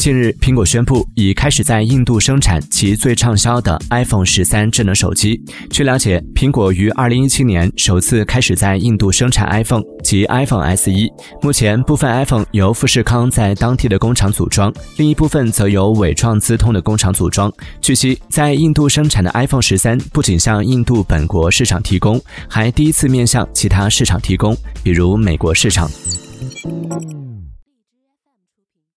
近日苹果宣布已开始在印度生产其最畅销的 iphone 十三智能手机。据了解苹果于二零一七年首次开始在印度生产 iphone 及 iphone se 目前部分 iphone 由富士康在当地的工厂组装另一部分则由伟创资通的工厂组装。据悉在印度生产的 iphone 十三不仅向印度本国市场提供还第一次面向其他市场提供比如美国市场。